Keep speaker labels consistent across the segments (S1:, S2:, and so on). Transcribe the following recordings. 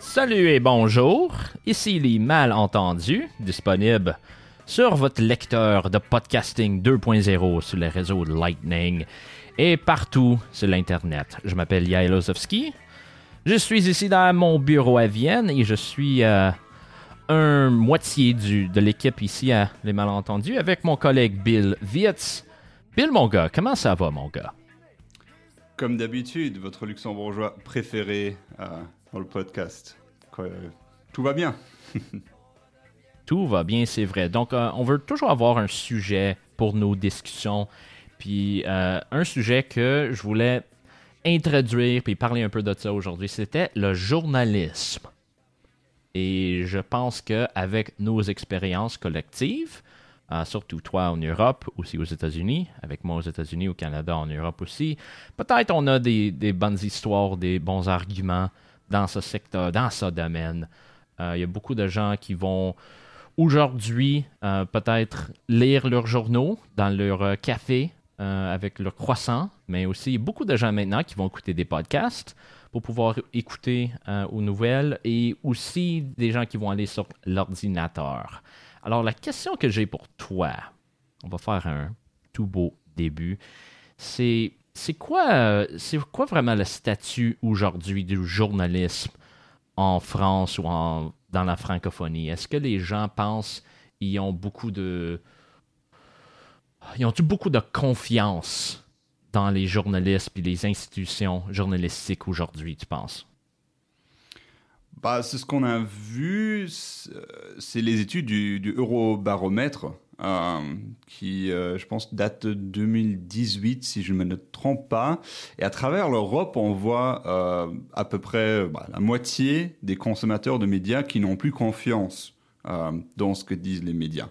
S1: Salut et bonjour, ici les malentendus, disponibles sur votre lecteur de podcasting 2.0 sur les réseaux Lightning et partout sur l'Internet. Je m'appelle Yael Ozovski. Je suis ici dans mon bureau à Vienne et je suis euh, un moitié du, de l'équipe ici à Les Malentendus avec mon collègue Bill Wietz. Bill, mon gars, comment ça va, mon gars?
S2: Comme d'habitude, votre luxembourgeois préféré euh, dans le podcast tout va bien?
S1: tout va bien, c'est vrai. Donc, euh, on veut toujours avoir un sujet pour nos discussions. Puis, euh, un sujet que je voulais introduire puis parler un peu de ça aujourd'hui, c'était le journalisme. Et je pense qu'avec nos expériences collectives, euh, surtout toi en Europe, aussi aux États-Unis, avec moi aux États-Unis, au Canada, en Europe aussi, peut-être on a des, bonnes histoires, des bons arguments dans ce secteur, dans ce domaine. Euh, il y a beaucoup de gens qui vont aujourd'hui euh, peut-être lire leurs journaux dans leur café avec leur croissant, mais aussi beaucoup de gens maintenant qui vont écouter des podcasts pour pouvoir écouter aux nouvelles et aussi des gens qui vont aller sur l'ordinateur. Alors la question que j'ai pour toi, on va faire un tout beau début, c'est c'est quoi, euh, quoi vraiment le statut aujourd'hui du journalisme en France ou en, dans la francophonie? Est-ce que les gens pensent qu'ils ont beaucoup de. Ils ont beaucoup de confiance dans les journalistes et les institutions journalistiques aujourd'hui, tu penses?
S2: Bah, c'est ce qu'on a vu, c'est les études du, Eurobaromètre euh, qui, euh, je pense, date de 2018, si je ne me trompe pas. Et à travers l'Europe, on voit euh, à peu près bah, la moitié des consommateurs de médias qui n'ont plus confiance dans ce que disent les médias.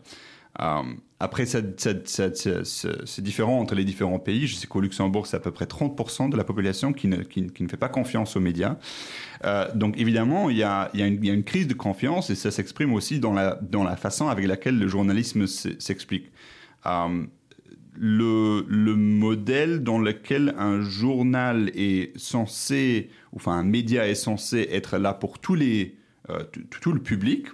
S2: Après, c'est différent entre les différents pays. Je sais qu'au Luxembourg, c'est à peu près 30% de la population qui ne, qui, ne, fait pas confiance aux médias. Euh, donc, évidemment, il y, a, il, y a une, crise de confiance et ça s'exprime aussi dans la, dans la façon avec laquelle le journalisme s'explique. Euh, le, le, modèle dans lequel un journal est censé, enfin un média est censé être là pour tous les, euh, tout le public,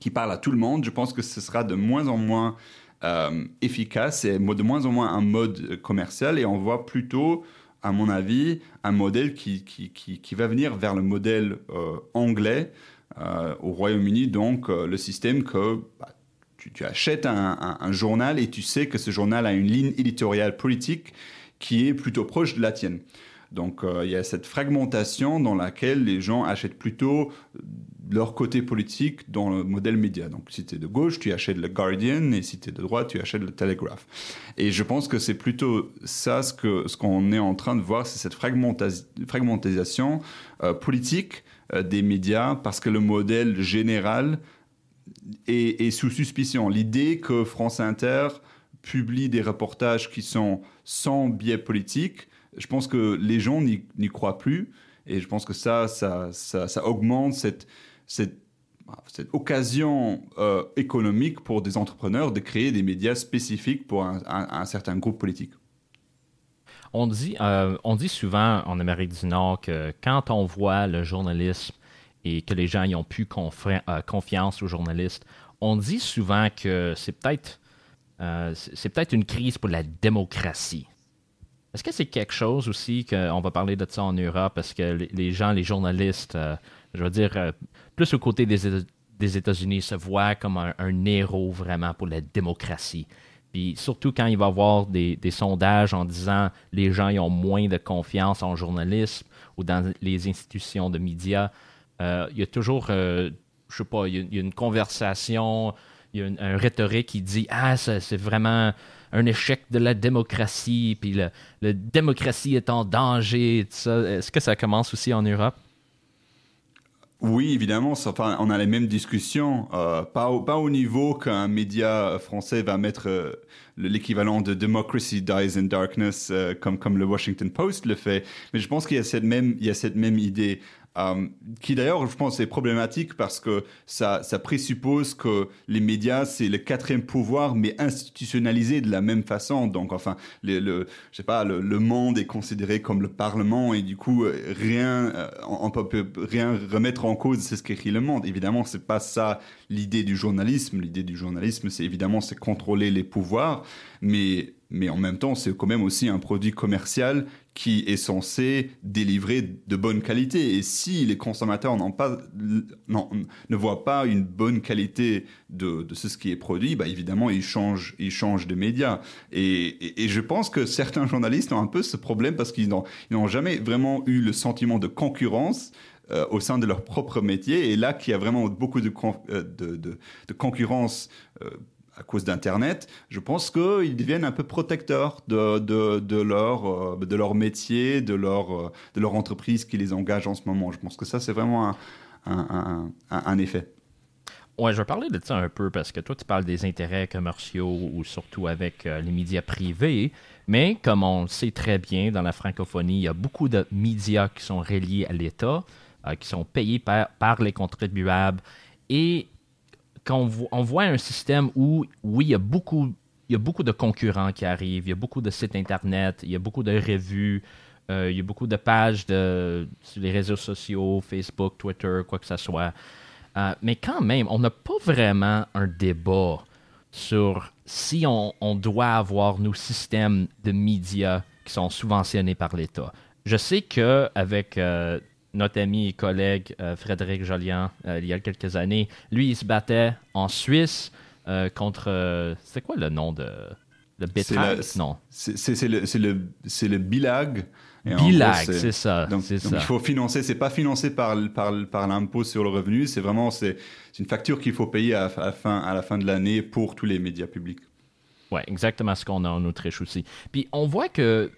S2: qui parle à tout le monde, je pense que ce sera de moins en moins euh, efficace et de moins en moins un mode commercial et on voit plutôt, à mon avis, un modèle qui, qui, qui, va venir vers le modèle euh, anglais euh, au Royaume-Uni, donc le système que bah, tu, achètes un, un, journal et tu sais que ce journal a une ligne éditoriale politique qui est plutôt proche de la tienne. Donc il y a cette fragmentation dans laquelle les gens achètent plutôt leur côté politique dans le modèle média. Donc, si tu es de gauche, tu achètes le Guardian, et si tu es de droite, tu achètes le Telegraph. Et je pense que c'est plutôt ça ce qu'on ce qu'on est en train de voir, c'est cette fragmentation euh, politique euh, des médias, parce que le modèle général est, sous suspicion. L'idée que France Inter publie des reportages qui sont sans biais politique, je pense que les gens n'y croient plus. Et je pense que ça, ça, ça augmente cette, cette, occasion euh, économique pour des entrepreneurs de créer des médias spécifiques pour un, certain groupe politique.
S1: On dit, euh, on dit souvent en Amérique du Nord que quand on voit le journalisme et que les gens y ont plus euh, confiance aux journalistes, on dit souvent que c'est peut-être c'est peut-être une crise pour la démocratie. Est-ce que c'est quelque chose aussi qu'on va parler de ça en Europe? Parce que les gens, les journalistes, je veux dire, plus au côté des, États-Unis, se voit comme un, héros vraiment pour la démocratie. Puis surtout quand il va y avoir des, sondages en disant les gens ont moins de confiance en journalisme ou dans les institutions de médias, euh, il y a toujours, euh, je sais pas, une conversation, une, un rhétorique qui dit Ah, c'est vraiment un échec de la démocratie, puis la démocratie est en danger, Est-ce que ça commence aussi en Europe?
S2: Oui, évidemment, on a les mêmes discussions, euh, pas, au, niveau qu'un média français va mettre euh, l'équivalent de Democracy Dies in Darkness, euh, comme, le Washington Post le fait, mais je pense qu'il a même, il y a cette même idée. Euh, qui d'ailleurs, je pense, est problématique parce que ça, présuppose que les médias, c'est le quatrième pouvoir, mais institutionnalisé de la même façon. Donc, enfin, le, je sais pas, le, monde est considéré comme le Parlement et du coup, rien, euh, on, peut rien remettre en cause, c'est ce qu'écrit le monde. Évidemment, c'est pas ça l'idée du journalisme. L'idée du journalisme, c'est évidemment, c'est contrôler les pouvoirs, mais mais en même temps, c'est quand même aussi un produit commercial qui est censé délivrer de bonne qualité. Et si les consommateurs pas, non, ne voient pas une bonne qualité de, de, ce qui est produit, bah évidemment, ils changent, ils changent de médias. Et, et, je pense que certains journalistes ont un peu ce problème parce qu'ils n'ont jamais vraiment eu le sentiment de concurrence euh, au sein de leur propre métier. Et là, qu'il y a vraiment beaucoup de, euh, de, de concurrence. Euh, à cause d'Internet, je pense qu'ils deviennent un peu protecteurs de, euh, leur métier, de leur, euh, de leur entreprise qui les engage en ce moment. Je pense que ça, c'est vraiment un, effet.
S1: Ouais, je vais parler de ça un peu parce que toi, tu parles des intérêts commerciaux ou surtout avec euh, les médias privés. Mais comme on le sait très bien dans la francophonie, il y a beaucoup de médias qui sont reliés à l'État, qui sont payés par, par les contribuables. Et on voit un système où, oui, il y a beaucoup, il y a beaucoup de concurrents qui arrivent, il y a beaucoup de sites Internet, il y a beaucoup de revues, euh, il y a beaucoup de pages sur les réseaux sociaux, Facebook, Twitter, quoi que ce soit. Euh, mais quand même, on n'a pas vraiment un débat sur si on, doit avoir nos systèmes de médias qui sont subventionnés par l'État. Je sais qu'avec euh, notre ami et collègue euh, Frédéric Jolian, euh, il y a quelques années, lui, il se battait en Suisse euh, contre. c'est quoi le nom de. Le Betag Non.
S2: C'est le, le, le Bilag.
S1: Bilag, c'est ça.
S2: Donc,
S1: il
S2: faut financer, c'est pas financé par, par, par l'impôt sur le revenu, c'est vraiment c'est une facture qu'il faut payer à, la fin, à la fin de l'année pour tous les médias publics.
S1: Oui, exactement ce qu'on a en Autriche aussi. Puis on voit que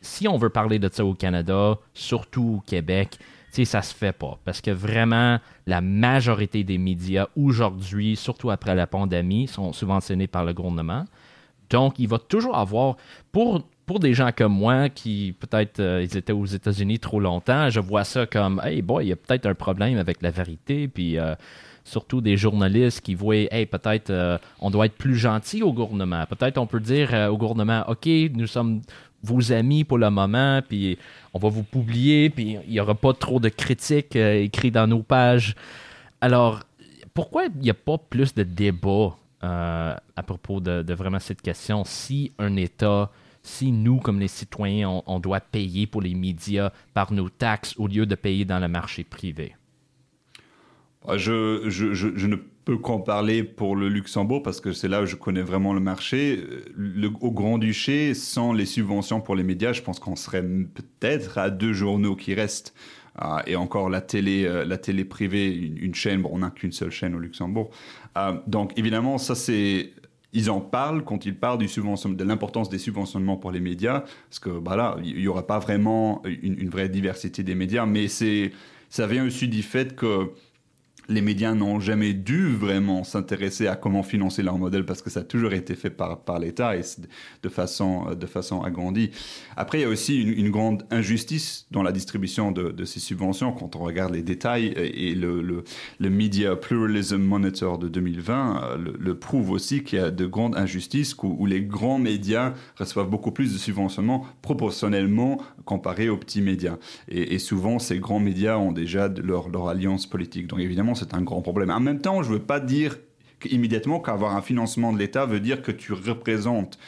S1: si on veut parler de ça au Canada, surtout au Québec, ça se fait pas. Parce que vraiment, la majorité des médias aujourd'hui, surtout après la pandémie, sont subventionnés par le gouvernement. Donc, il va toujours avoir, pour, pour des gens comme moi qui peut-être euh, ils étaient aux États-Unis trop longtemps, je vois ça comme, hey boy, il y a peut-être un problème avec la vérité. Puis, euh, surtout des journalistes qui voient, hey, peut-être euh, on doit être plus gentil au gouvernement. Peut-être on peut dire au gouvernement, OK, nous sommes vos amis pour le moment, puis on va vous publier, puis il n'y aura pas trop de critiques euh, écrites dans nos pages. Alors, pourquoi il n'y a pas plus de débat euh, à propos de, vraiment cette question? Si un État, si nous, comme les citoyens, on, doit payer pour les médias par nos taxes au lieu de payer dans le marché privé?
S2: Ah, je, ne peux qu'en parler pour le Luxembourg parce que c'est là où je connais vraiment le marché. Le, au Grand-Duché, sans les subventions pour les médias, je pense qu'on serait peut-être à deux journaux qui restent. Ah, et encore la télé, euh, la télé privée, une, chaîne, bon, on n'a qu'une seule chaîne au Luxembourg. Ah, donc évidemment, ça c'est ils en parlent quand ils parlent du de l'importance des subventionnements pour les médias, parce que bah il n'y aura pas vraiment une, une, vraie diversité des médias, mais ça vient aussi du fait que les médias n'ont jamais dû vraiment s'intéresser à comment financer leur modèle parce que ça a toujours été fait par, par l'État et de façon, de façon agrandie. Après, il y a aussi une, grande injustice dans la distribution de, ces subventions quand on regarde les détails et le, le, le Media Pluralism Monitor de 2020 euh, le, le prouve aussi qu'il y a de grandes injustices où, les grands médias reçoivent beaucoup plus de subventionnement proportionnellement comparé aux petits médias. Et, et souvent, ces grands médias ont déjà leur, leur alliance politique. Donc évidemment, c'est un grand problème. En même temps, je ne veux pas dire immédiatement qu'avoir un financement de l'État veut dire que tu représentes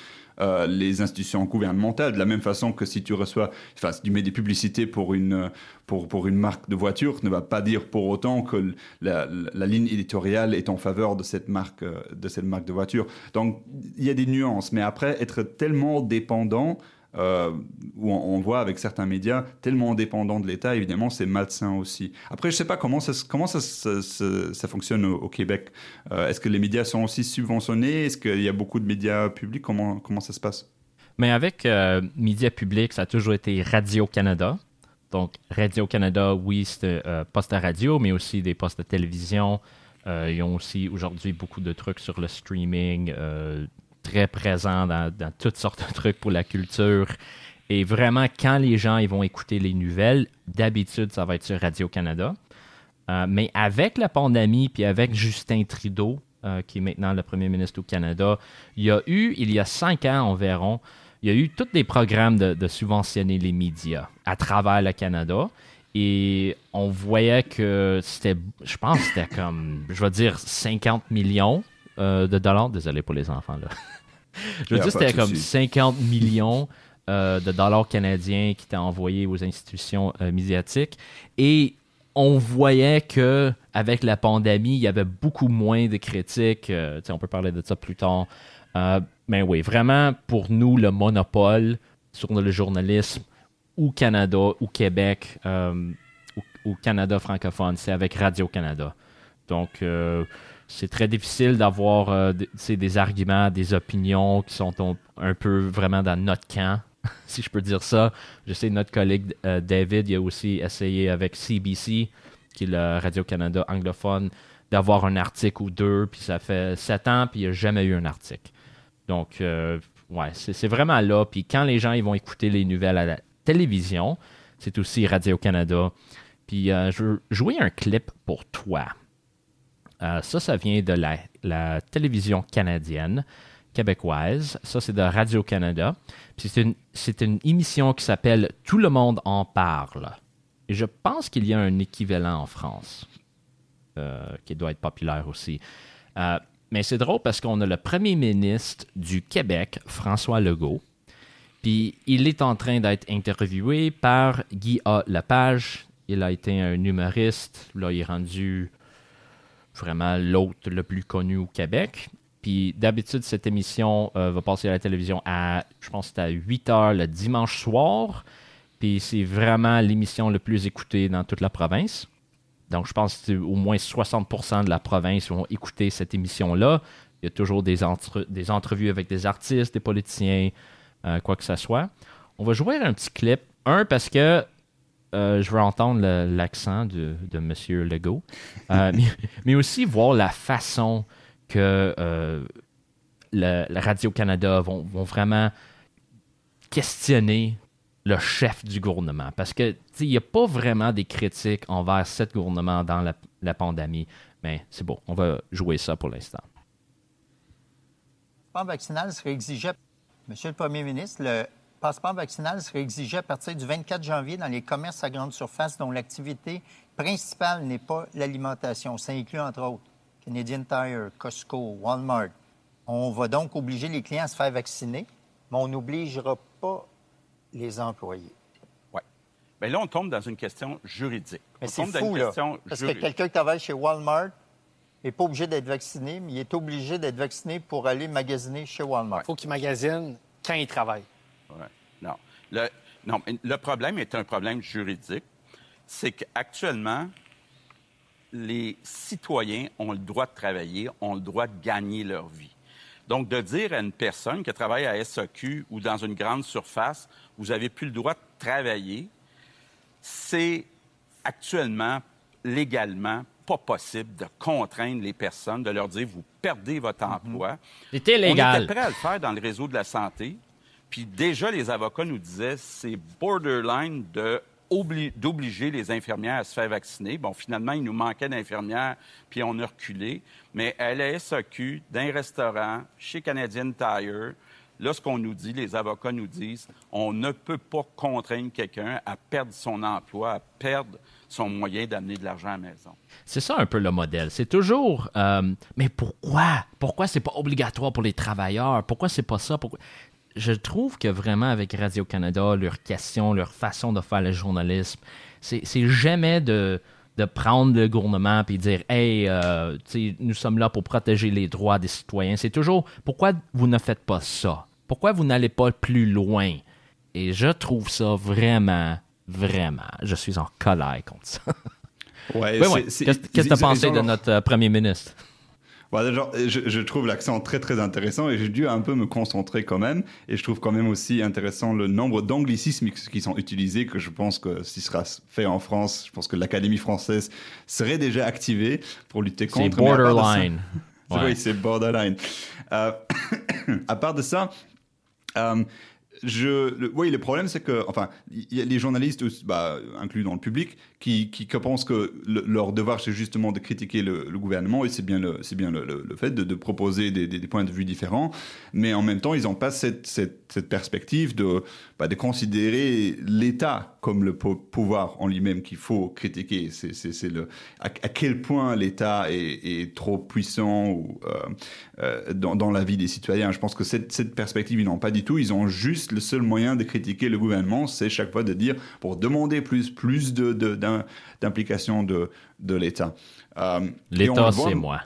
S2: euh, les institutions gouvernementales, de la même façon que si tu reçois, enfin, si tu mets des publicités pour une, pour, pour une marque de voiture, ne va pas dire pour autant que la, la, ligne éditoriale est en faveur de cette marque, euh, de cette marque de voiture. Donc, il y a des nuances, mais après, être tellement dépendant, euh, où on, voit avec certains médias tellement dépendants de l'État, évidemment, c'est malsain aussi. Après, je ne sais pas comment ça, comment ça, ça, fonctionne au, Québec. Euh, est-ce que les médias sont aussi subventionnés? Est-ce qu'il y a beaucoup de médias publics? Comment, comment ça se passe?
S1: Mais avec euh, médias publics, ça a toujours été Radio-Canada. Donc, Radio-Canada, oui, c'est euh, poste à radio, mais aussi des postes de télévision. ils ont aussi aujourd'hui beaucoup de trucs sur le streaming, très présent dans, toutes sortes de trucs pour la culture. Et vraiment, quand les gens ils vont écouter les nouvelles, d'habitude, ça va être sur Radio-Canada. Euh, mais avec la pandémie, puis avec Justin Trudeau, euh, qui est maintenant le premier ministre au Canada, il y a eu, il y a cinq ans environ, il y a eu tous des programmes de, subventionner les médias à travers le Canada. Et on voyait que c'était, je pense, c'était comme, je vais dire, 50 millions euh, de dollars. Désolé pour les enfants, là. je veux dire, c'était comme 50 millions de dollars canadiens qui étaient envoyés aux institutions médiatiques. Et on voyait que avec la pandémie, il y avait beaucoup moins de critiques. Euh, on peut parler de ça plus tard. Euh, mais oui, vraiment, pour nous, le monopole sur le journalisme au Canada, ou Québec, euh, ou, Canada francophone, c'est avec Radio-Canada. Donc, c'est très difficile d'avoir des arguments, des opinions qui sont un peu vraiment dans notre camp. si je peux dire ça. Je sais notre collègue euh, David, il a aussi essayé avec CBC, qui est le Radio-Canada anglophone, d'avoir un article ou deux, puis ça fait sept ans, puis il n'y a jamais eu un article. Donc, euh, ouais, c'est vraiment là. Puis quand les gens ils vont écouter les nouvelles à la télévision, c'est aussi Radio-Canada. Puis euh, je veux jouer un clip pour toi. Ça, ça vient de la, télévision canadienne québécoise. Ça, c'est de Radio-Canada. c'est une, une émission qui s'appelle Tout le monde en parle. Et je pense qu'il y a un équivalent en France euh, qui doit être populaire aussi. Euh, mais c'est drôle parce qu'on a le premier ministre du Québec, François Legault. Puis il est en train d'être interviewé par Guy A. Lepage. Il a été un humoriste. Là, il est rendu vraiment l'autre le plus connu au Québec. Puis d'habitude, cette émission euh, va passer à la télévision à, je pense, à 8 heures le dimanche soir. Puis c'est vraiment l'émission la plus écoutée dans toute la province. Donc je pense que au moins 60% de la province vont écouter cette émission-là. Il y a toujours des, des entrevues avec des artistes, des politiciens, euh, quoi que ce soit. On va jouer un petit clip. Un, parce que euh, je veux entendre l'accent de, de M. Legault, mais, mais, aussi voir la façon que euh, le, Radio-Canada vont, vraiment questionner le chef du gouvernement. Parce que il n'y a pas vraiment des critiques envers ce gouvernement dans la, pandémie. Mais c'est bon, on va jouer ça pour l'instant.
S3: Le passeport vaccinal serait exigé, Monsieur le Premier ministre, passeport vaccinal serait exigé à partir du 24 janvier dans les commerces à grande surface dont l'activité principale n'est pas l'alimentation. Ça inclut entre autres Canadian Tire, Costco, Walmart. On va donc obliger les clients à se faire vacciner, mais on n'obligera pas les employés.
S4: Oui. Mais là, on tombe dans une question juridique.
S3: Mais c'est fou, là, parce que quelqu'un qui travaille chez Walmart n'est pas obligé d'être vacciné, mais il est obligé d'être vacciné pour aller magasiner chez Walmart.
S5: Il faut qu'il magasine quand il travaille.
S4: Non. Le, non, le problème est un problème juridique. C'est qu'actuellement, les citoyens ont le droit de travailler, ont le droit de gagner leur vie. Donc, de dire à une personne qui travaille à SAQ ou dans une grande surface, vous n'avez plus le droit de travailler, c'est actuellement, légalement, pas possible de contraindre les personnes, de leur dire, vous perdez votre mhm. emploi.
S1: C'est illégal.
S4: On était prêt à le faire dans le réseau de la santé. Puis déjà, les avocats nous disaient, c'est borderline de d'obliger les infirmières à se faire vacciner. Bon, finalement, il nous manquait d'infirmières, puis on a reculé. Mais à la SAQ, d'un restaurant, chez Canadian Tire, là, ce qu'on nous dit, les avocats nous disent, on ne peut pas contraindre quelqu'un à perdre son emploi, à perdre son moyen d'amener de l'argent à la maison.
S1: C'est ça un peu le modèle. C'est toujours, euh, mais pourquoi? Pourquoi c'est pas obligatoire pour les travailleurs? Pourquoi c'est pas ça? Pourquoi? Je trouve que vraiment avec Radio-Canada, leurs questions, leur façon de faire le journalisme, c'est jamais de, de prendre le gouvernement et dire Hey, euh, nous sommes là pour protéger les droits des citoyens. C'est toujours pourquoi vous ne faites pas ça? Pourquoi vous n'allez pas plus loin? Et je trouve ça vraiment, vraiment, je suis en colère contre ça.
S2: Ouais,
S1: Qu'est-ce que tu as pensé de notre euh, premier ministre?
S2: Je, trouve l'accent très très intéressant et j'ai dû un peu me concentrer quand même. Et je trouve quand même aussi intéressant le nombre d'anglicismes qui sont utilisés, que je pense que si sera fait en France, je pense que l'Académie française serait déjà activée pour lutter contre.
S1: C'est borderline.
S2: Oui, c'est borderline. Euh, à part de ça, euh, je, le, oui, le problème, c'est que, enfin, il y a les journalistes, bah, inclus dans le public, qui, qui, pensent que leur devoir, c'est justement de critiquer le, gouvernement, et c'est bien le, c'est bien le, fait de, proposer des, points de vue différents, mais en même temps, ils n'ont pas cette, perspective de, bah, de considérer l'État comme le pouvoir en lui-même qu'il faut critiquer. C'est, c'est, le, à, quel point l'État est, est, trop puissant ou, euh, euh, dans, dans, la vie des citoyens. Je pense que cette, cette perspective, ils n'ont pas du tout. Ils ont juste le seul moyen de critiquer le gouvernement, c'est chaque fois de dire pour demander plus, plus de, d'implication de, de l'État.
S1: Euh, L'État, c'est moi.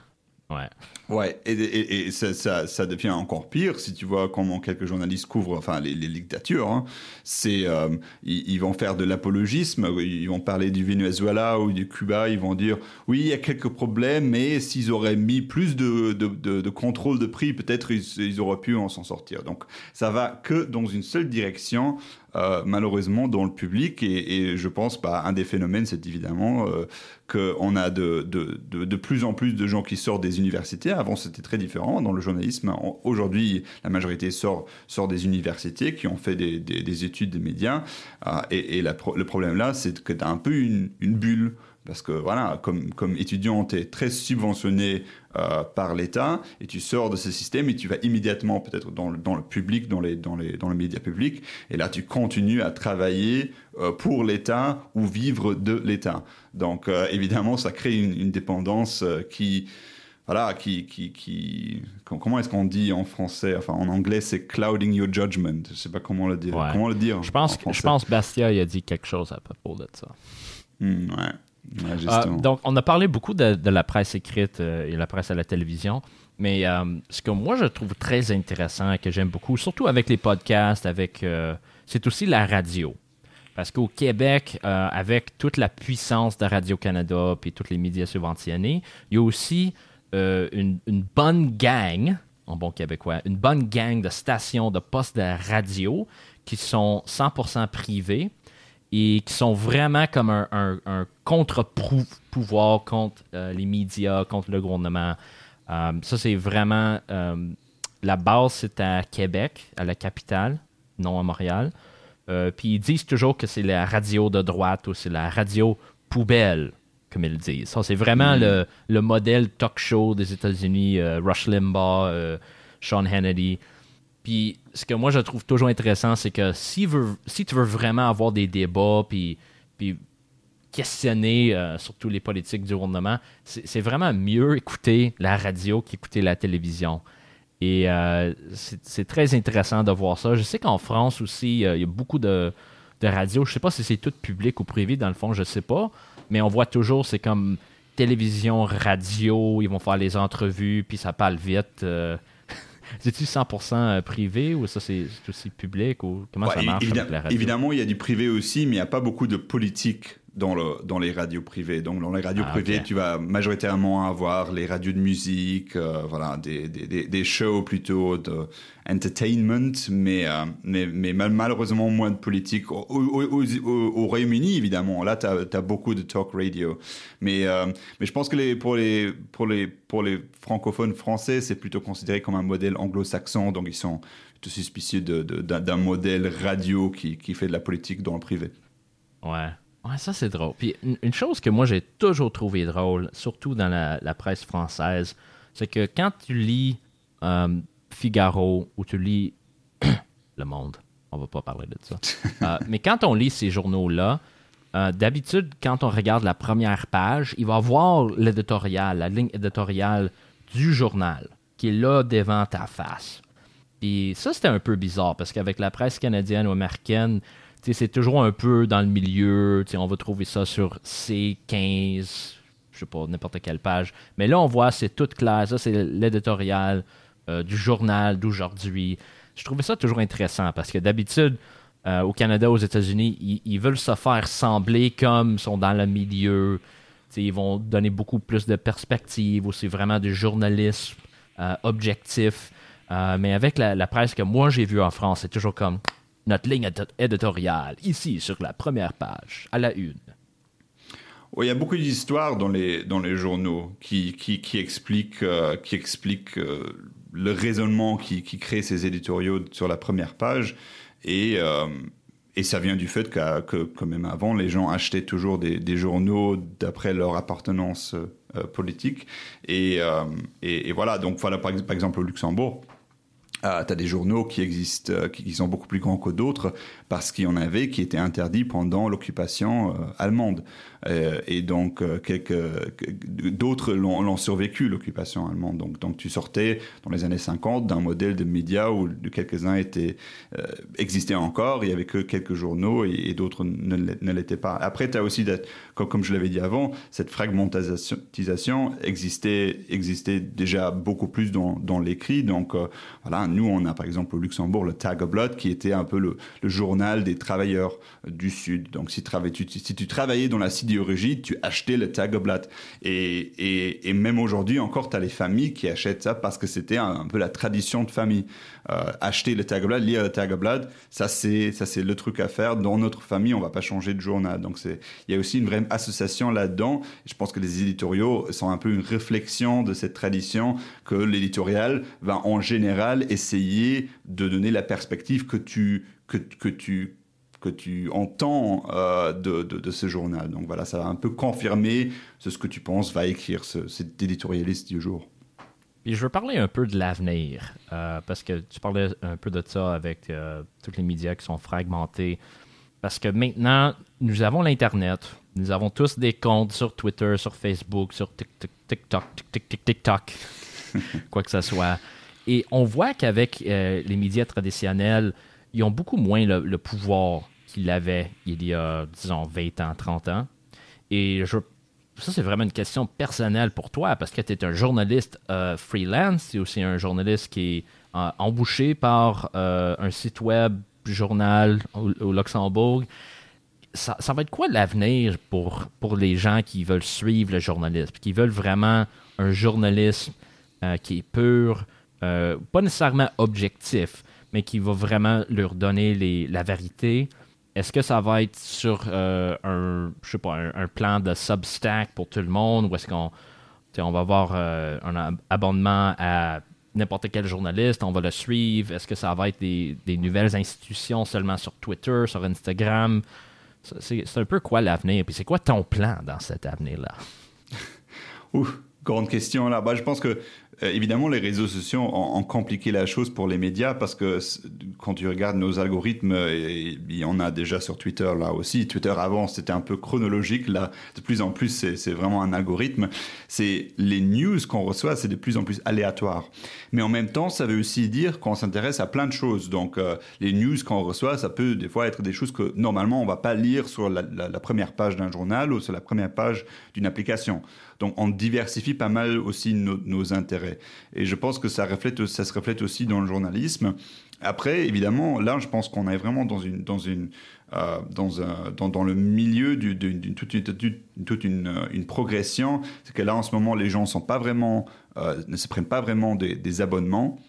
S1: Ouais.
S2: Ouais, et, ça, devient encore pire si tu vois comment quelques journalistes couvrent enfin, les, dictatures. Hein. C'est, euh, ils, vont faire de l'apologisme, ils vont parler du Venezuela ou du Cuba, ils vont dire oui, il y a quelques problèmes, mais s'ils auraient mis plus de, contrôle de prix, peut-être ils, auraient pu en s'en sortir. Donc ça va que dans une seule direction. Euh, malheureusement dans le public. Et, je pense, bah, un des phénomènes, c'est évidemment euh, qu'on a de, de, plus en plus de gens qui sortent des universités. Avant, c'était très différent dans le journalisme. Aujourd'hui, la majorité sort, sort des universités qui ont fait des, des, études des médias. Euh, et, le problème là, c'est que tu as un peu une, bulle parce que voilà, comme, étudiant, tu es très subventionné euh, par l'État et tu sors de ce système et tu vas immédiatement peut-être dans le, public, dans les, dans, les, dans les médias publics. Et là, tu continues à travailler euh, pour l'État ou vivre de l'État. Donc euh, évidemment, ça crée une dépendance qui... Voilà, qui, qui, qui comment est-ce qu'on dit en français Enfin, en anglais, c'est clouding your judgment. Je sais pas comment le dire. Comment le dire
S1: Je pense, je pense Bastia il a dit quelque chose à propos de ça.
S2: Hmm, ouais.
S1: Euh, donc, on a parlé beaucoup de, la presse écrite euh, et la presse à la télévision. Mais euh, ce que moi je trouve très intéressant et que j'aime beaucoup, surtout avec les podcasts, avec c'est aussi la radio. Parce qu'au Québec, avec toute la puissance de Radio-Canada et tous les médias subventionnés, il y a aussi une, une, bonne gang, en bon québécois, une bonne gang de stations, de postes de radio qui sont 100% privés et qui sont vraiment comme un, contre-pouvoir contre euh, les médias, contre le gouvernement. Euh, ça, c'est vraiment. Euh, la base, c'est à Québec, à la capitale, non à Montréal. puis ils disent toujours que c'est la radio de droite ou c'est la radio poubelle, comme ils disent. Ça, c'est vraiment mm-hmm. le, modèle talk show des États-Unis, Rush Limbaugh, Sean Hannity. Puis ce que moi je trouve toujours intéressant, c'est que si, si tu veux vraiment avoir des débats, puis, puis questionner euh, surtout les politiques du gouvernement, c'est vraiment mieux écouter la radio qu'écouter la télévision. Et euh, c'est très intéressant de voir ça. Je sais qu'en France aussi, euh, il y a beaucoup de, de radios. Je ne sais pas si c'est tout public ou privé, dans le fond, je ne sais pas. Mais on voit toujours, c'est comme télévision, radio, ils vont faire les entrevues, puis ça parle vite. C'est-tu 100% euh, privé ou ça c'est aussi public ou comment ça marche avec la radio?
S2: Évidemment, il y a du privé aussi, mais il n'y a pas beaucoup de politique dans, le, dans les radios privées. Donc, dans les radios ah, privées, tu vas majoritairement avoir les radios de musique, euh, voilà, des, des, des, shows plutôt de entertainment, mais, euh, mais, mais, malheureusement moins de politique. Au, au, Royaume-Uni, évidemment, là, tu as, beaucoup de talk radio. Mais, euh, mais je pense que les, pour, les, pour, les, pour les francophones français, c'est plutôt considéré comme un modèle anglo-saxon, donc ils sont suspicieux d'un modèle radio qui, qui fait de la politique dans le privé.
S1: Ouais. Ouais, ça c'est drôle. Puis une, chose que moi j'ai toujours trouvé drôle, surtout dans la, presse française, c'est que quand tu lis euh, Figaro ou tu lis Le Monde, on va pas parler de ça, euh, mais quand on lit ces journaux-là, euh, d'habitude, quand on regarde la première page, il va voir l'éditorial, la ligne éditoriale du journal, qui est là devant ta face. Puis ça, c'était un peu bizarre, parce qu'avec la presse canadienne ou américaine, c'est toujours un peu dans le milieu. On va trouver ça sur C15, je sais pas, n'importe quelle page. Mais là, on voit, c'est toute classe. Ça, c'est l'éditorial euh, du journal d'aujourd'hui. Je trouvais ça toujours intéressant parce que d'habitude, euh, au Canada, aux États-Unis, ils, veulent se faire sembler comme ils sont dans le milieu. ils vont donner beaucoup plus de perspectives, c'est vraiment du journalisme euh, objectif. mais avec la, la, presse que moi j'ai vue en France, c'est toujours comme notre ligne éditoriale, ici sur la première page, à la une.
S2: Oui, il y a beaucoup d'histoires dans les, dans les journaux qui, qui, qui expliquent, euh, qui expliquent euh, le raisonnement qui, qui, crée ces éditoriaux sur la première page. Et, et ça vient du fait que, que, même avant, les gens achetaient toujours des, des journaux d'après leur appartenance politique. Et, et, voilà, donc voilà, par exemple au Luxembourg, ah, tu as des journaux qui existent, euh, qui, sont beaucoup plus grands que d'autres, parce qu'il y en avait qui étaient interdits pendant l'occupation euh, allemande. Euh, et donc, quelques, d'autres l'ont, survécu, l'occupation allemande. Donc, tu sortais dans les années 50 d'un modèle de médias où quelques-uns étaient, existaient encore, il y avait que quelques journaux et, d'autres ne, l'étaient pas. Après, tu as aussi, comme, comme je l'avais dit avant, cette fragmentisation existait, existait déjà beaucoup plus dans, dans l'écrit. Donc, voilà, nous, on a par exemple au Luxembourg le Tageblatt qui était un peu le, journal des travailleurs du Sud. Donc, si, tu, travaillais dans la sidérurgie, tu achetais le Tageblatt. Et, et, même aujourd'hui encore, tu as les familles qui achètent ça parce que c'était un, peu la tradition de famille. Euh, acheter le Tageblatt, lire le Tageblatt, ça c'est ça c'est le truc à faire. Dans notre famille, on va pas changer de journal. Donc c'est il y a aussi une vraie association là-dedans. Je pense que les éditoriaux sont un peu une réflexion de cette tradition que l'éditorial va en général essayer de donner la perspective que tu que, que tu que tu entends euh, de, de, ce journal. Donc voilà, ça va un peu confirmer ce, que tu penses va écrire ce, cet éditorialiste du jour.
S1: Et je veux parler un peu de l'avenir, euh, parce que tu parlais un peu de ça avec euh, tous les médias qui sont fragmentés. Parce que maintenant, nous avons l'Internet, nous avons tous des comptes sur Twitter, sur Facebook, sur TikTok, TikTok, TikTok, quoi que ce soit. Et on voit qu'avec euh, les médias traditionnels, ils ont beaucoup moins le, pouvoir qu'ils avaient il y a, disons, 20 ans, 30 ans. Et je ça, c'est vraiment une question personnelle pour toi parce que tu es un journaliste euh, freelance, tu es aussi un journaliste qui est euh, embauché par euh, un site web, journal au, Luxembourg. Ça, va être quoi l'avenir pour, pour les gens qui veulent suivre le journalisme, qui veulent vraiment un journalisme qui est pur, pas nécessairement objectif, mais qui va vraiment leur donner la vérité? Est-ce que ça va être sur euh, un, je sais pas, un, plan de Substack pour tout le monde ou est-ce qu'on on va avoir euh, un abonnement à n'importe quel journaliste, on va le suivre? Est-ce que ça va être des, nouvelles institutions seulement sur Twitter, sur Instagram? C'est un peu quoi l'avenir? Puis c'est quoi ton plan dans cet avenir-là?
S2: Grande question là. Bah, je pense que euh, évidemment, les réseaux sociaux ont, compliqué la chose pour les médias parce que quand tu regardes nos algorithmes, il y en a déjà sur Twitter là aussi. Twitter avant, c'était un peu chronologique. Là, de plus en plus, c'est vraiment un algorithme. C'est les news qu'on reçoit, c'est de plus en plus aléatoire. Mais en même temps, ça veut aussi dire qu'on s'intéresse à plein de choses. Donc, euh, les news qu'on reçoit, ça peut des fois être des choses que normalement on va pas lire sur la première page d'un journal ou sur la première page d'une application. Donc on diversifie pas mal aussi nos, intérêts. Et je pense que ça, se reflète aussi dans le journalisme. Après, évidemment, là, je pense qu'on est vraiment dans euh, le milieu d'une toute, toute une, progression. C'est que là, en ce moment, les gens euh, ne se prennent pas vraiment des abonnements.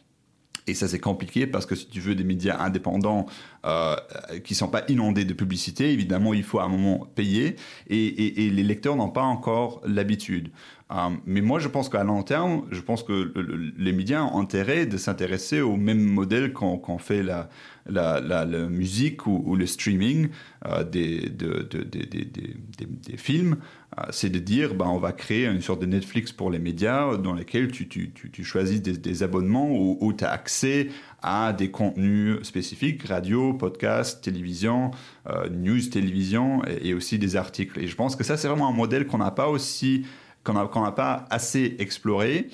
S2: Et ça, c'est compliqué parce que si tu veux des médias indépendants euh, qui ne sont pas inondés de publicité, évidemment, il faut à un moment payer. Et, les lecteurs n'ont pas encore l'habitude. Euh, mais moi, je pense qu'à long terme, je pense que les médias ont intérêt de s'intéresser au même modèle qu'on fait la, la, musique ou, le streaming euh, des, de, de, des, films, euh, c'est de dire ben, on va créer une sorte de Netflix pour les médias dans lesquels tu, tu, tu, choisis des, abonnements où, tu as accès à des contenus spécifiques, radio, podcast, télévision, euh, news, télévision et, aussi des articles. Et je pense que ça, c'est vraiment un modèle qu'on n'a pas aussi, qu'on n'a pas assez exploré.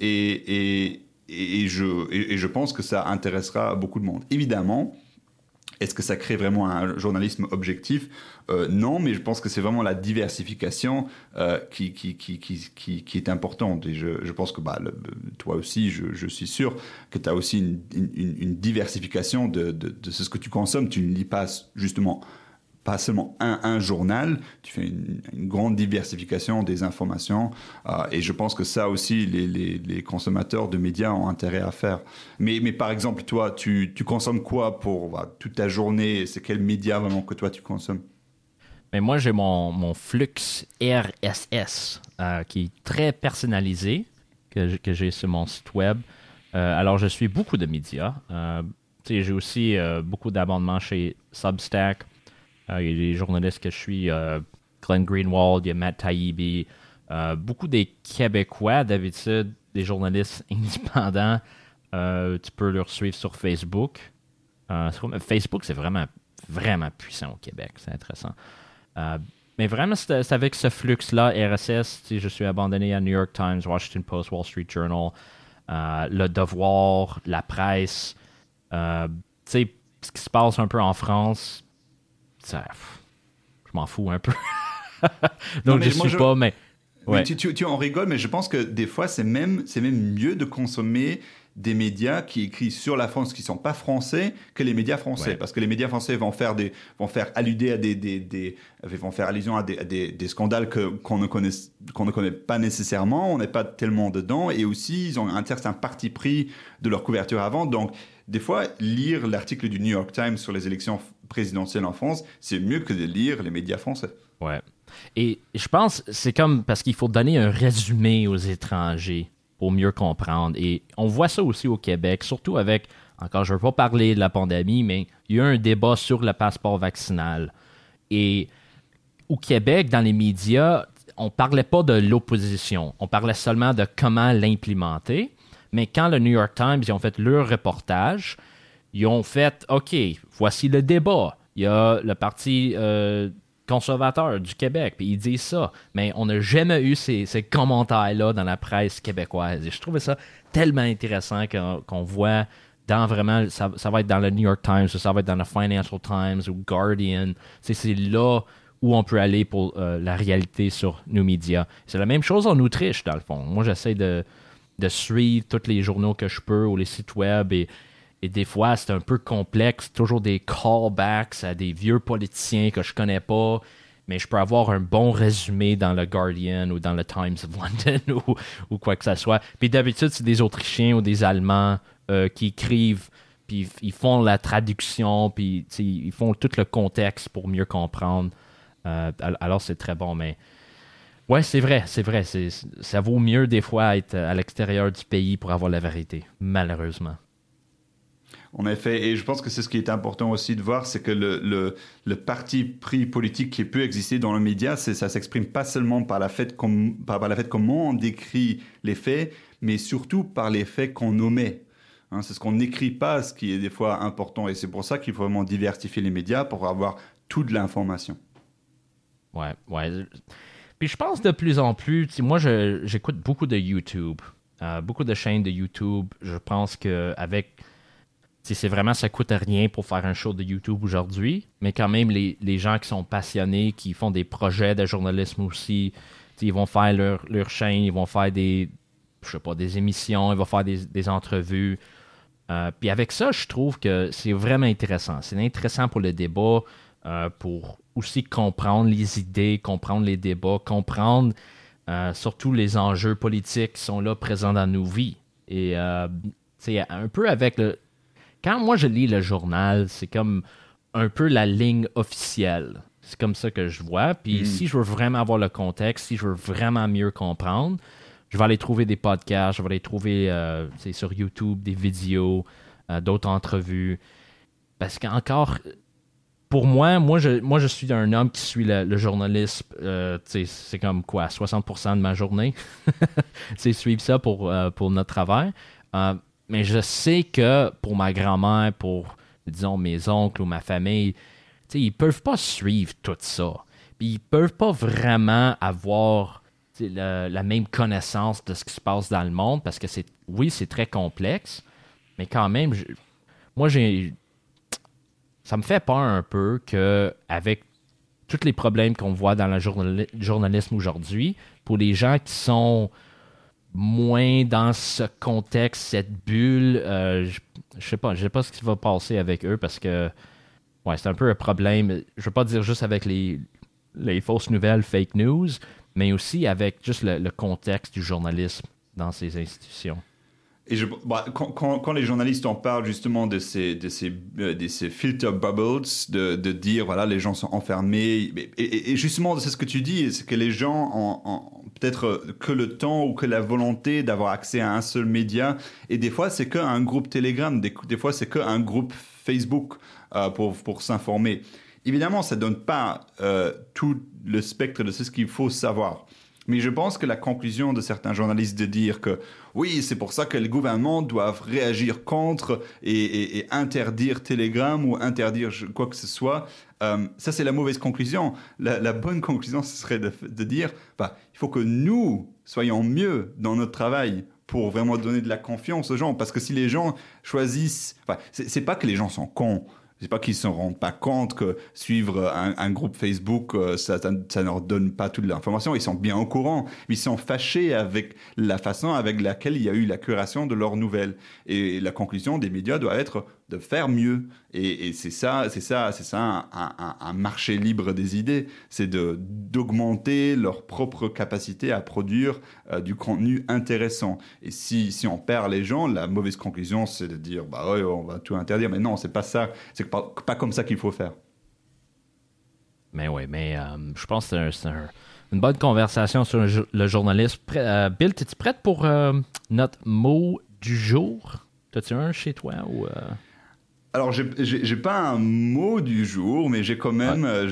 S2: et, et et, je, et, je pense que ça intéressera beaucoup de monde. Évidemment, est-ce que ça crée vraiment un journalisme objectif? Euh, Non, mais je pense que c'est vraiment la diversification euh, qui, qui, qui, qui, est importante. Et je, je pense que bah, toi aussi, je, je, suis sûr que tu as aussi une, diversification de, de, de, ce que tu consommes. Tu ne lis pas justement pas seulement un, journal, tu fais une, grande diversification des informations. Euh, et je pense que ça aussi, les, consommateurs de médias ont intérêt à faire. Mais, par exemple, toi, tu, consommes quoi pour bah, toute ta journée C'est quel média vraiment que toi tu consommes?
S1: Mais moi, j'ai mon, mon, flux RSS euh, qui est très personnalisé, que j'ai sur mon site web. Euh, alors, je suis beaucoup de médias j'ai aussi beaucoup d'abonnements chez Substack. Il y a des journalistes que je suis, Glenn Greenwald, il y a Matt Taibbi, beaucoup des Québécois d'habitude, des journalistes indépendants. tu peux leur suivre sur Facebook. Facebook, c'est vraiment, vraiment puissant au Québec. C'est intéressant. Mais vraiment, c'est avec ce flux-là, RSS, je suis abandonné à New York Times, Washington Post, Wall Street Journal, euh, Le Devoir, la presse. Euh, ce qui se passe un peu en France, ça, je m'en fous un peu. Donc, je ne suis pas, mais.
S2: Ouais. tu, tu, tu, en rigoles, mais je pense que des fois, c'est même, même mieux de consommer des médias qui écrivent sur la France qui sont pas français que les médias français parce que les médias français vont faire des vont faire alluder à des, des, des vont faire allusion à des, des, des scandales qu'on ne connaît qu'on ne connaît pas nécessairement on n'est pas tellement dedans et aussi ils ont un certain parti pris de leur couverture avant donc des fois lire l'article du New York Times sur les élections présidentielles en France c'est mieux que de lire les médias français
S1: ouais et je pense c'est comme parce qu'il faut donner un résumé aux étrangers pour mieux comprendre. Et on voit ça aussi au Québec, surtout avec, encore je ne veux pas parler de la pandémie, mais il y a eu un débat sur le passeport vaccinal. Et au Québec, dans les médias, on ne parlait pas de l'opposition, on parlait seulement de comment l'implémenter. Mais quand le New York Times ils ont fait leur reportage, ils ont fait OK, voici le débat. Il y a le parti euh, conservateurs du Québec, puis ils disent ça. Mais on n'a jamais eu ces, commentaires-là dans la presse québécoise. Et je trouvais ça tellement intéressant qu'on voit dans vraiment, ça, va être dans le New York Times, ça va être dans le Financial Times ou Guardian. C'est là où on peut aller pour euh, la réalité sur nos médias. C'est la même chose en Autriche, dans le fond. Moi, j'essaie de, de suivre tous les journaux que je peux ou les sites web et et des fois, c'est un peu complexe, toujours des callbacks à des vieux politiciens que je connais pas, mais je peux avoir un bon résumé dans le Guardian ou dans le Times of London ou, quoi que ce soit. Puis d'habitude, c'est des Autrichiens ou des Allemands euh, qui écrivent, puis ils font la traduction, puis ils font tout le contexte pour mieux comprendre. Euh, alors c'est très bon, mais ouais, c'est vrai, c'est vrai. Ça vaut mieux des fois être à l'extérieur du pays pour avoir la vérité, malheureusement.
S2: En effet, et je pense que c'est ce qui est important aussi de voir, c'est que le, parti pris politique qui peut exister dans le média, ça s'exprime pas seulement par la, fait par, la fait comment on décrit les faits, mais surtout par les faits qu'on nommait. Hein, c'est ce qu'on n'écrit pas, ce qui est des fois important, et c'est pour ça qu'il faut vraiment diversifier les médias pour avoir toute l'information.
S1: Ouais, ouais. Puis je pense de plus en plus, moi j'écoute beaucoup de YouTube, euh, beaucoup de chaînes de YouTube. Je pense qu'avec c'est vraiment, ça coûte rien pour faire un show de YouTube aujourd'hui, mais quand même, les, gens qui sont passionnés, qui font des projets de journalisme aussi, ils vont faire leur, leur, chaîne, ils vont faire des, je sais pas, des émissions, ils vont faire des, entrevues. Euh, puis avec ça, je trouve que c'est vraiment intéressant. C'est intéressant pour le débat, euh, pour aussi comprendre les idées, comprendre les débats, comprendre euh, surtout les enjeux politiques qui sont là présents dans nos vies. Et c'est un peu avec le, quand moi je lis le journal, c'est comme un peu la ligne officielle. C'est comme ça que je vois. Puis hmm. si je veux vraiment avoir le contexte, si je veux vraiment mieux comprendre, je vais aller trouver des podcasts, je vais aller trouver euh, sur YouTube des vidéos, euh, d'autres entrevues. Parce qu'encore, pour moi, moi je, moi je suis un homme qui suit le, journalisme, euh, c'est comme quoi, 60% de ma journée. c'est suivre ça pour, pour notre travail. Mais je sais que pour ma grand-mère, pour, disons, mes oncles ou ma famille, ils peuvent pas suivre tout ça. Puis ils peuvent pas vraiment avoir la même connaissance de ce qui se passe dans le monde parce que c'est, oui, c'est très complexe, mais quand même, moi, j'ai. Ça me fait peur un peu que avec tous les problèmes qu'on voit dans le journalisme aujourd'hui, pour les gens qui sont moins dans ce contexte, cette bulle. Euh, je, sais pas, je sais pas ce qui va passer avec eux parce que ouais, c'est un peu un problème. Je veux pas dire juste avec les, les fausses nouvelles, fake news, mais aussi avec juste le, contexte du journalisme dans ces institutions.
S2: Et bah, quand, les journalistes en parlent justement de ces, euh, filter bubbles, de, dire voilà les gens sont enfermés, et, justement c'est ce que tu dis, c'est que les gens en peut-être que le temps ou que la volonté d'avoir accès à un seul média. Et des fois, c'est qu'un groupe Telegram, des, des fois, c'est qu'un groupe Facebook euh, pour, pour s'informer. Évidemment, ça ne donne pas euh, tout le spectre de ce qu'il faut savoir. Mais je pense que la conclusion de certains journalistes de dire que oui, c'est pour ça que les gouvernements doivent réagir contre et, interdire Telegram ou interdire quoi que ce soit, euh, ça c'est la mauvaise conclusion. La, bonne conclusion, ce serait de, dire, bah, il faut que nous soyons mieux dans notre travail pour vraiment donner de la confiance aux gens. Parce que si les gens choisissent, enfin, c'est pas que les gens sont cons c'est pas qu'ils se rendent pas compte que suivre un, groupe Facebook, euh, ça, ça, ne leur donne pas toute l'information. Ils sont bien au courant, ils sont fâchés avec la façon avec laquelle il y a eu la curation de leurs nouvelles. Et la conclusion des médias doit être de faire mieux. Et, c'est ça, c'est ça, c'est ça un, marché libre des idées. C'est d'augmenter leur propre capacité à produire euh, du contenu intéressant. Et si, si on perd les gens, la mauvaise conclusion, c'est de dire bah on va tout interdire. Mais non, c'est pas ça. C'est pas, pas comme ça qu'il faut faire.
S1: Mais oui, mais euh, je pense que c'est une bonne conversation sur le, journalisme. Euh, Bill, es-tu prête pour notre mot du jour? T'as-tu un chez toi
S2: alors, j'ai pas un mot du jour, mais j'ai quand même, euh,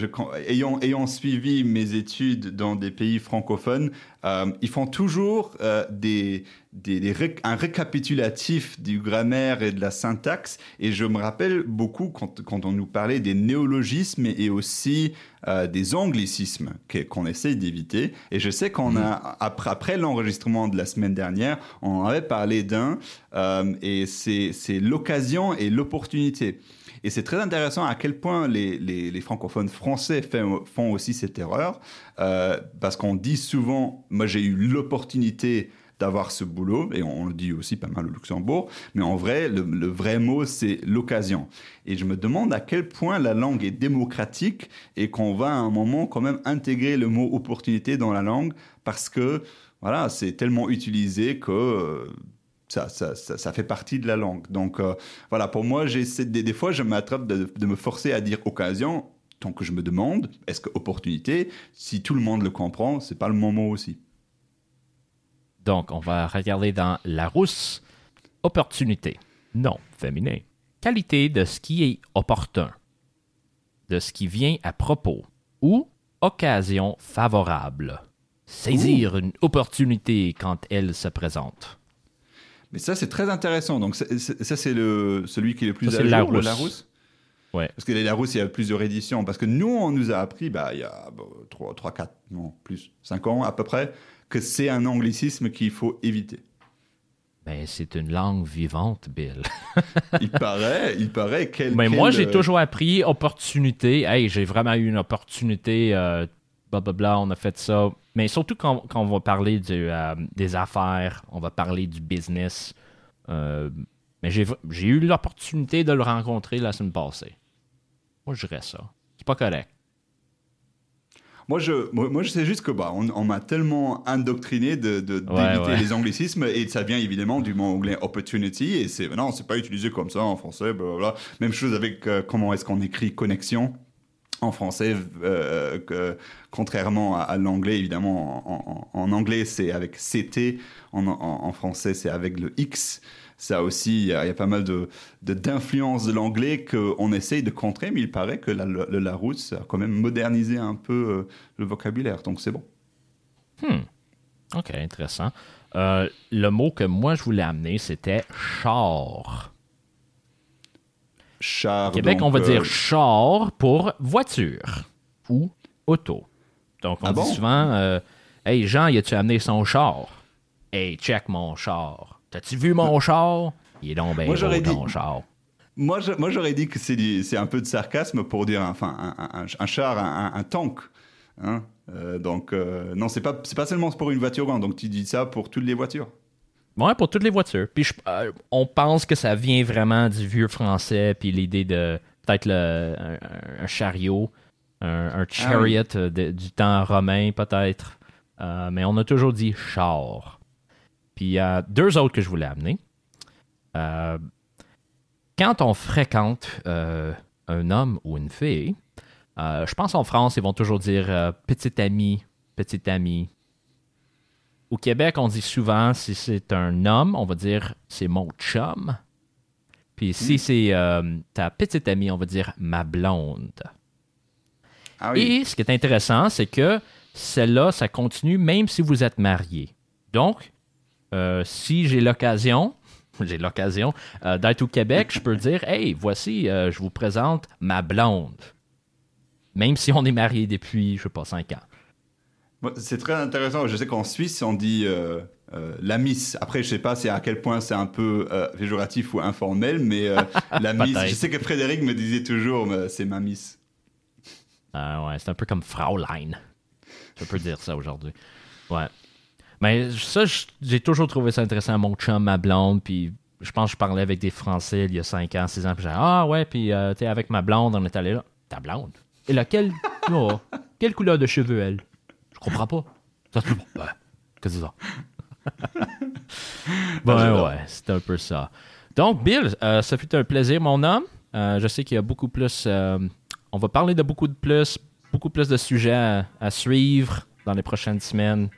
S2: ayant, ayant suivi mes études dans des pays francophones, euh, ils font toujours euh, des, des, un récapitulatif du grammaire et de la syntaxe. Et je me rappelle beaucoup quand, quand on nous parlait des néologismes et aussi des anglicismes qu'on essaye d'éviter. Et je sais qu'on a, mm. après, après l'enregistrement de la semaine dernière, on avait parlé d'un, et c'est l'occasion et l'opportunité. Et c'est très intéressant à quel point les, francophones français font aussi cette erreur, euh, parce qu'on dit souvent, moi j'ai eu l'opportunité d'avoir ce boulot, et on, le dit aussi pas mal au Luxembourg, mais en vrai, le, vrai mot, c'est l'occasion. Et je me demande à quel point la langue est démocratique et qu'on va à un moment quand même intégrer le mot opportunité dans la langue, parce que, voilà, c'est tellement utilisé que... Euh, ça, ça, ça, fait partie de la langue. Donc euh, voilà, pour moi, j'essaie des, des fois, je m'attrape de, de, me forcer à dire occasion, tant que je me demande, est-ce que opportunité, si tout le monde le comprend, c'est pas le moment aussi.
S1: Donc, on va regarder dans la rousse, opportunité, non, féminin. Qualité de ce qui est opportun, de ce qui vient à propos, ou occasion favorable. Saisir une opportunité quand elle se présente.
S2: Mais ça, c'est très intéressant. Donc, ça, c'est le, celui qui est le plus
S1: à jour, le Larousse.
S2: Ouais. Parce que les Larousse, il y a plusieurs rééditions. Parce que nous, on nous a appris, bah, il y a 3, 3, 4, non, plus, 5 ans à peu près, que c'est un anglicisme qu'il faut éviter.
S1: Ben, c'est une langue vivante, Bill.
S2: il paraît, il paraît. Quel,
S1: Mais moi, j'ai toujours appris opportunité. Hey, j'ai vraiment eu une opportunité. Euh, blablabla, on a fait ça. Mais surtout quand, on va parler euh, des affaires, on va parler du business. Euh, mais j'ai eu l'opportunité de le rencontrer la semaine passée. Moi, je dirais ça. C'est pas correct.
S2: Moi, je, moi, je sais juste que bah, on, m'a tellement indoctriné de, d'éviter les anglicismes et ça vient évidemment du mot anglais opportunity et c'est non, c'est pas utilisé comme ça en français. Blablabla. Même chose avec euh, comment est-ce qu'on écrit connexion en français, euh, contrairement à, l'anglais, évidemment, en, anglais c'est avec CT, en, français c'est avec le X. Ça aussi, il y, a pas mal d'influences de, l'anglais qu'on essaye de contrer, mais il paraît que la, le Larousse a quand même modernisé un peu euh, le vocabulaire, donc c'est bon.
S1: Hmm. Ok, intéressant. Euh, le mot que moi je voulais amener, c'était char.
S2: Char.
S1: Au Québec, on va dire euh, char pour voiture ou auto. Donc, on ah dit souvent euh, Hey Jean, y a-tu amené son char? Hey, check mon char. T'as-tu vu mon char? Il est donc bien beau, ton char.
S2: Moi, j'aurais dit que c'est un peu de sarcasme pour dire enfin, un, char, un, tank. Hein euh, donc, non, c'est pas, pas seulement pour une voiture, donc tu dis ça pour toutes les voitures.
S1: Ouais, pour toutes les voitures. Puis euh, on pense que ça vient vraiment du vieux français, puis l'idée de peut-être un, un, chariot, un, ah chariot euh, du temps romain peut-être. Euh, mais on a toujours dit char. Puis il y a deux autres que je voulais amener. quand on fréquente un homme ou une fille, je pense en France, ils vont toujours dire petit ami, petit ami, au Québec, on dit souvent, si c'est un homme, on va dire c'est mon chum. Puis si c'est euh, ta petite amie, on va dire ma blonde.
S2: Ah oui.
S1: Et ce qui est intéressant, c'est que celle-là, ça continue même si vous êtes marié. Donc, euh, si j'ai l'occasion, j'ai l'occasion euh, d'être au Québec, je peux dire, hey, voici, je vous présente ma blonde. Même si on est marié depuis, je sais pas, cinq ans.
S2: C'est très intéressant. Je sais qu'en Suisse, on dit euh, euh, la miss. Après, je sais pas à quel point c'est un peu euh, péjoratif ou informel, mais euh, la miss. Je sais que Frédéric me disait toujours, c'est ma miss.
S1: Ah ouais, c'est un peu comme Fraulein. Je peux dire ça aujourd'hui. Ouais. Mais ça, j'ai toujours trouvé ça intéressant, mon chum, ma blonde, puis je pense que je parlais avec des Français il y a 5 ans, 6 ans, puis j'ai Ah ouais, puis t'es avec ma blonde, on est allé là. Ta blonde? Et laquelle? Oh, quelle couleur de cheveux, elle? Je comprends pas. Ça se peut pas. Ouais. Qu'est-ce que c'est ça? ben
S2: j'adore.
S1: ouais, c'est un peu ça. Donc, Bill, euh, ça fut un plaisir, mon homme. Euh, je sais qu'il y a beaucoup plus. euh, on va parler de beaucoup de plus, beaucoup plus de sujets à, à suivre dans les prochaines semaines.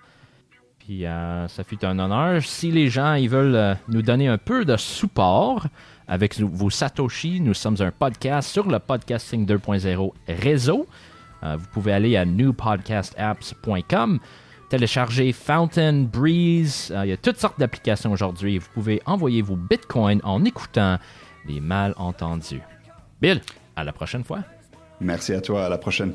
S1: Puis euh, ça fut un honneur. Si les gens ils veulent euh, nous donner un peu de support avec vos Satoshi, nous sommes un podcast sur le podcasting 2.0 réseau. Euh, vous pouvez aller à newpodcastapps.com, télécharger Fountain, Breeze. euh, il y a toutes sortes d'applications aujourd'hui. Vous pouvez envoyer vos bitcoins en écoutant les malentendus. Bill, à la prochaine fois.
S2: Merci à toi. À la prochaine.